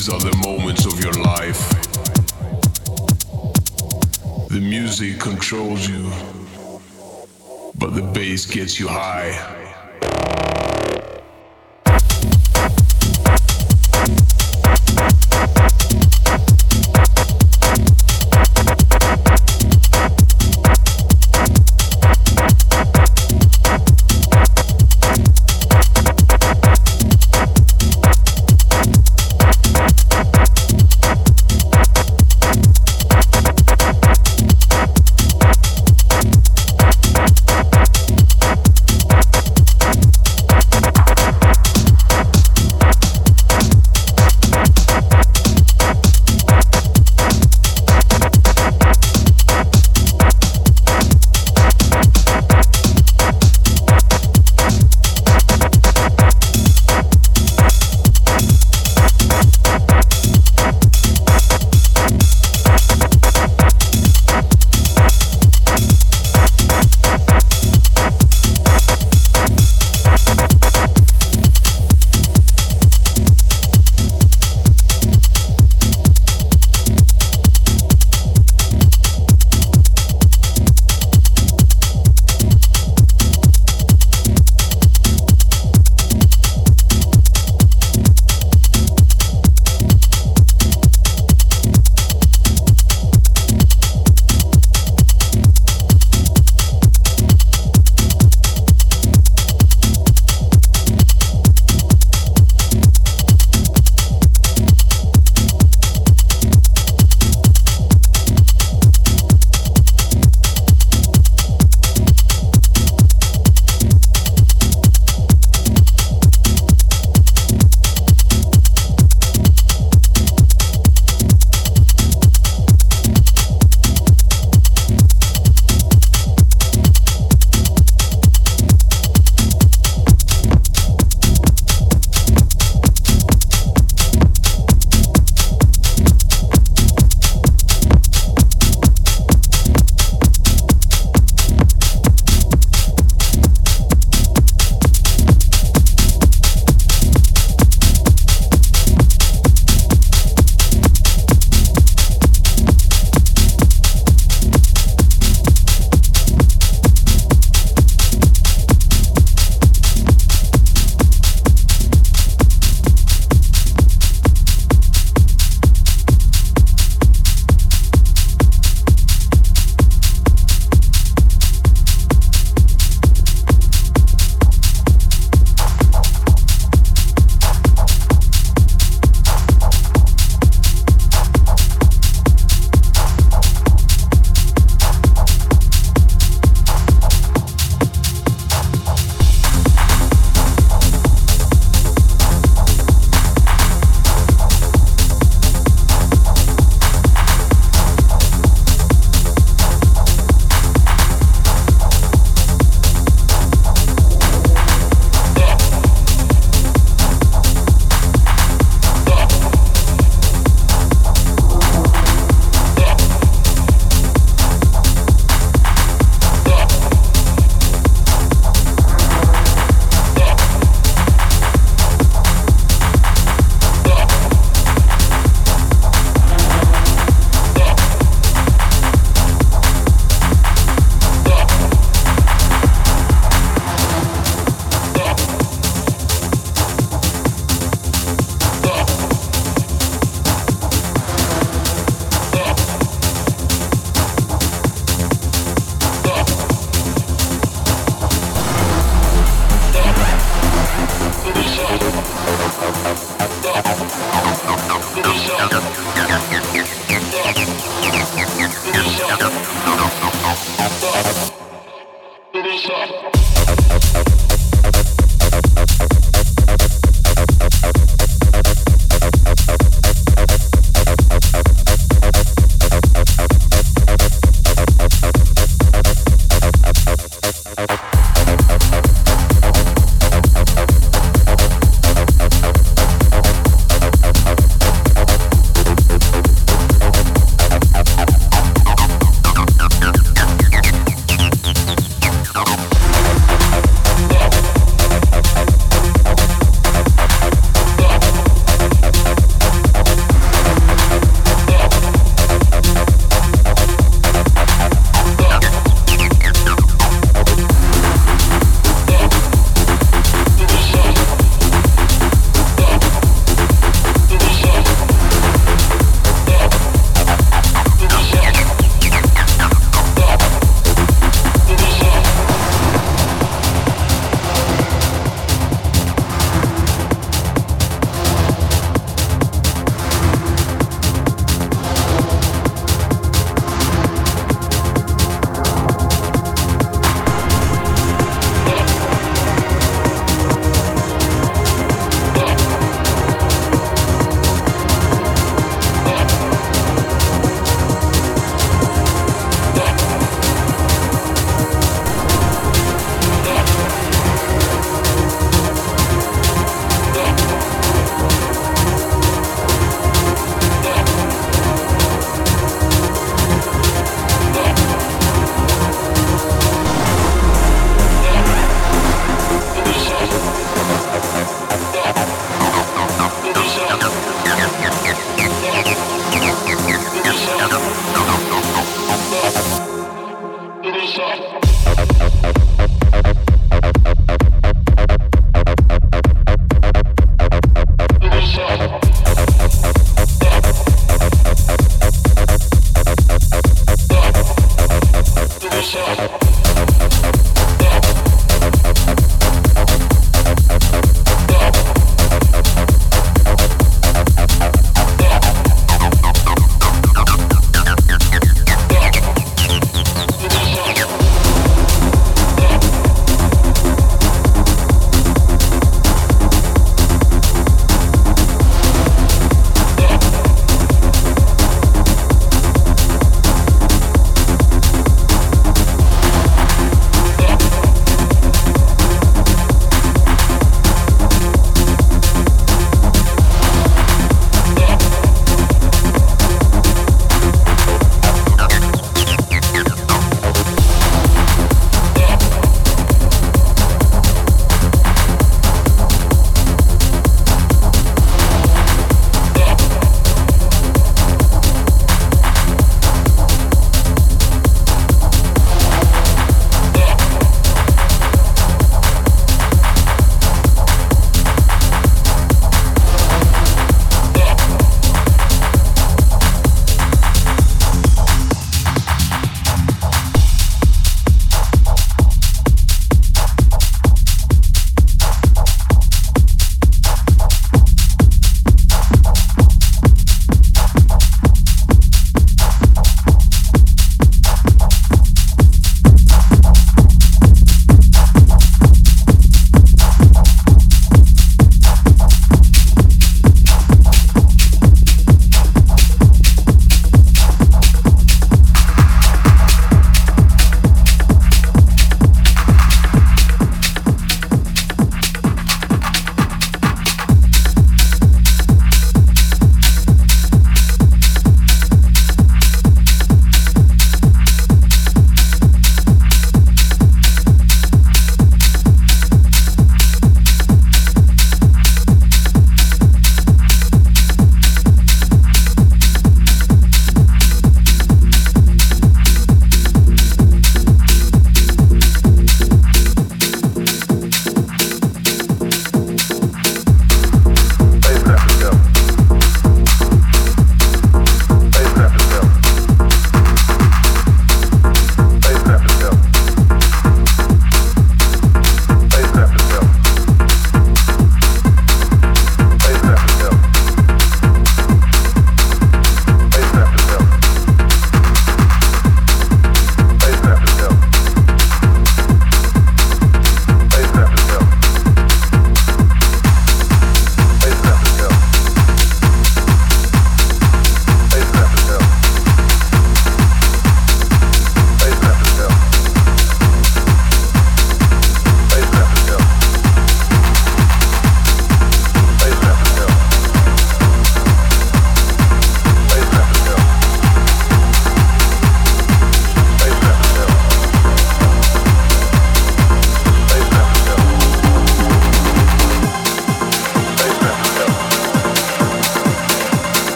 These are the moments of your life. The music controls you, but the bass gets you high.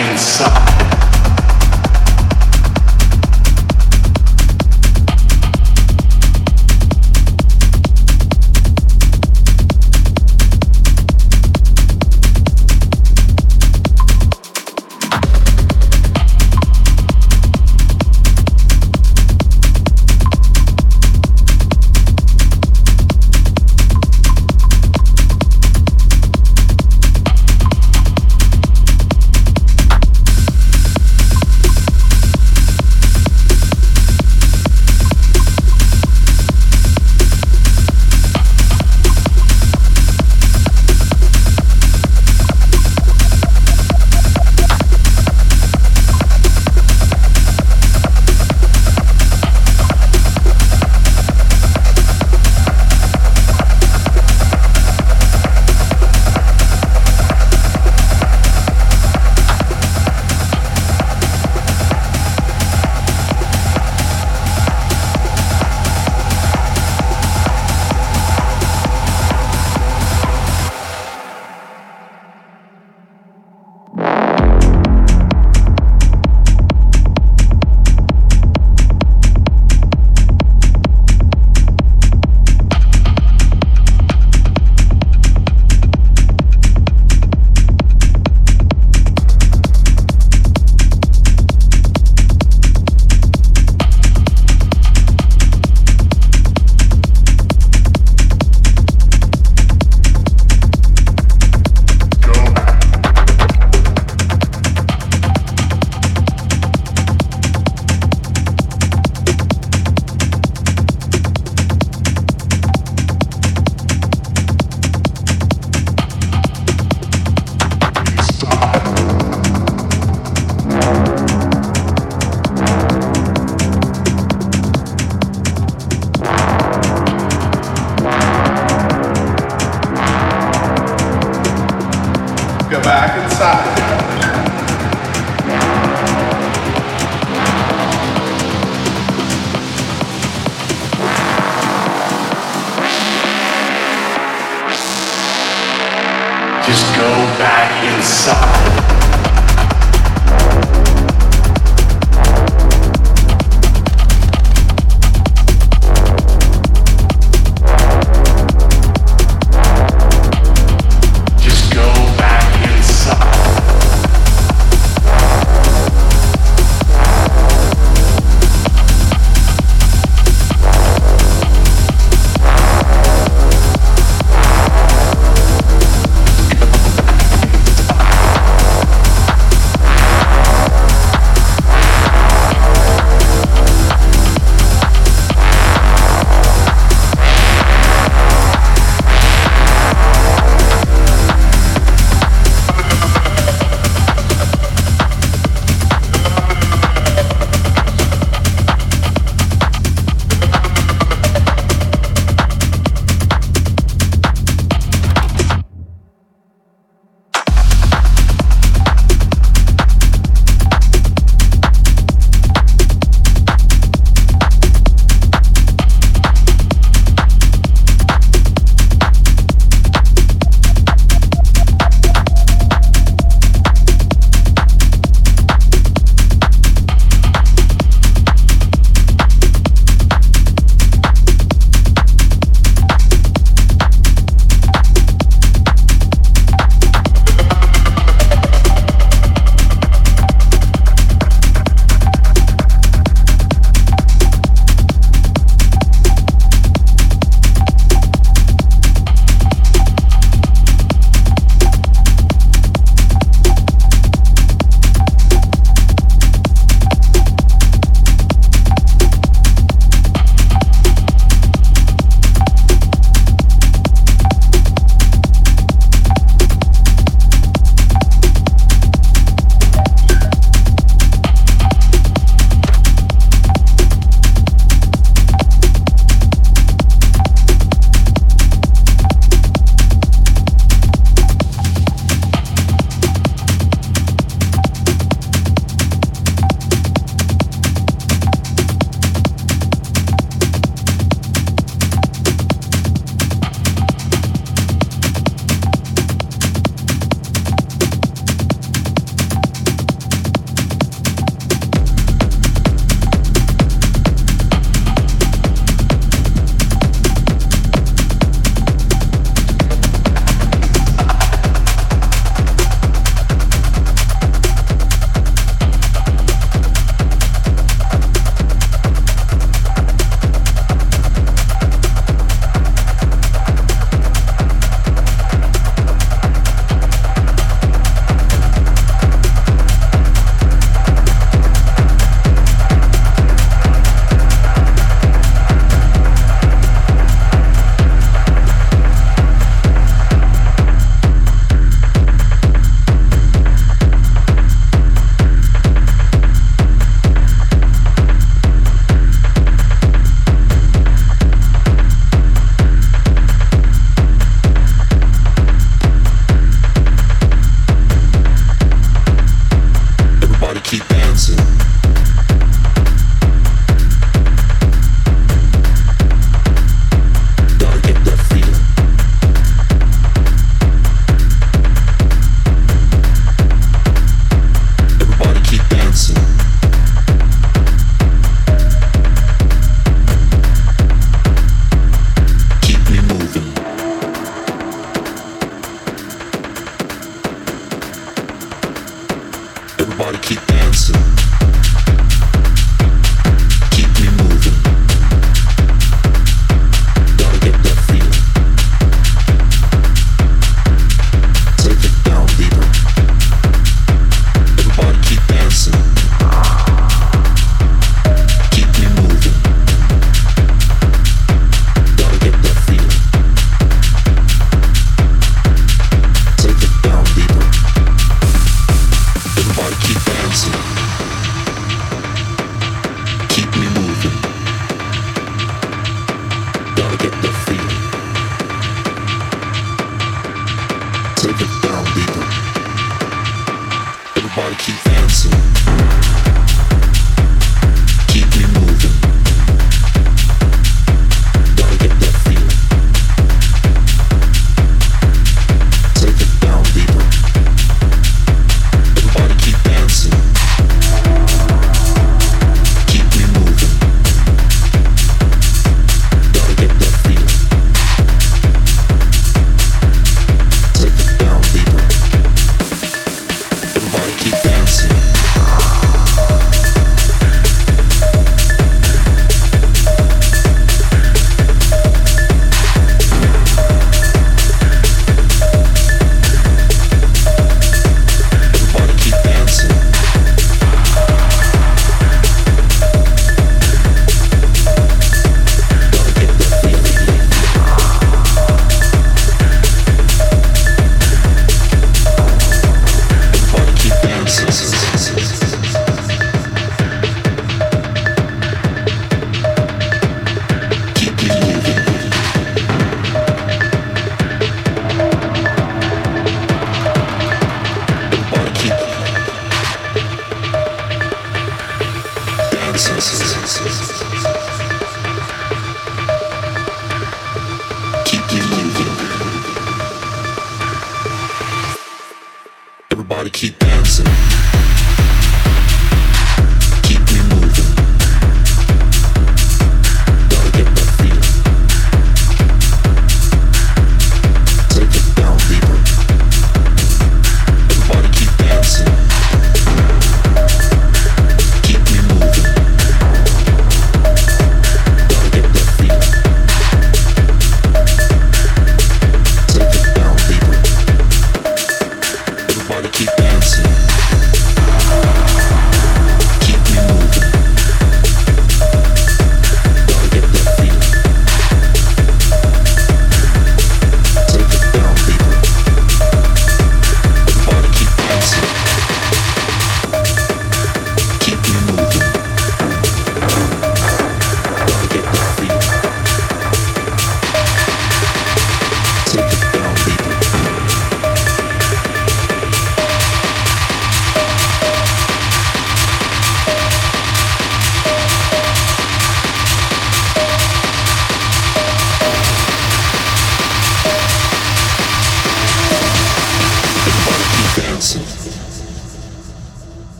Inside.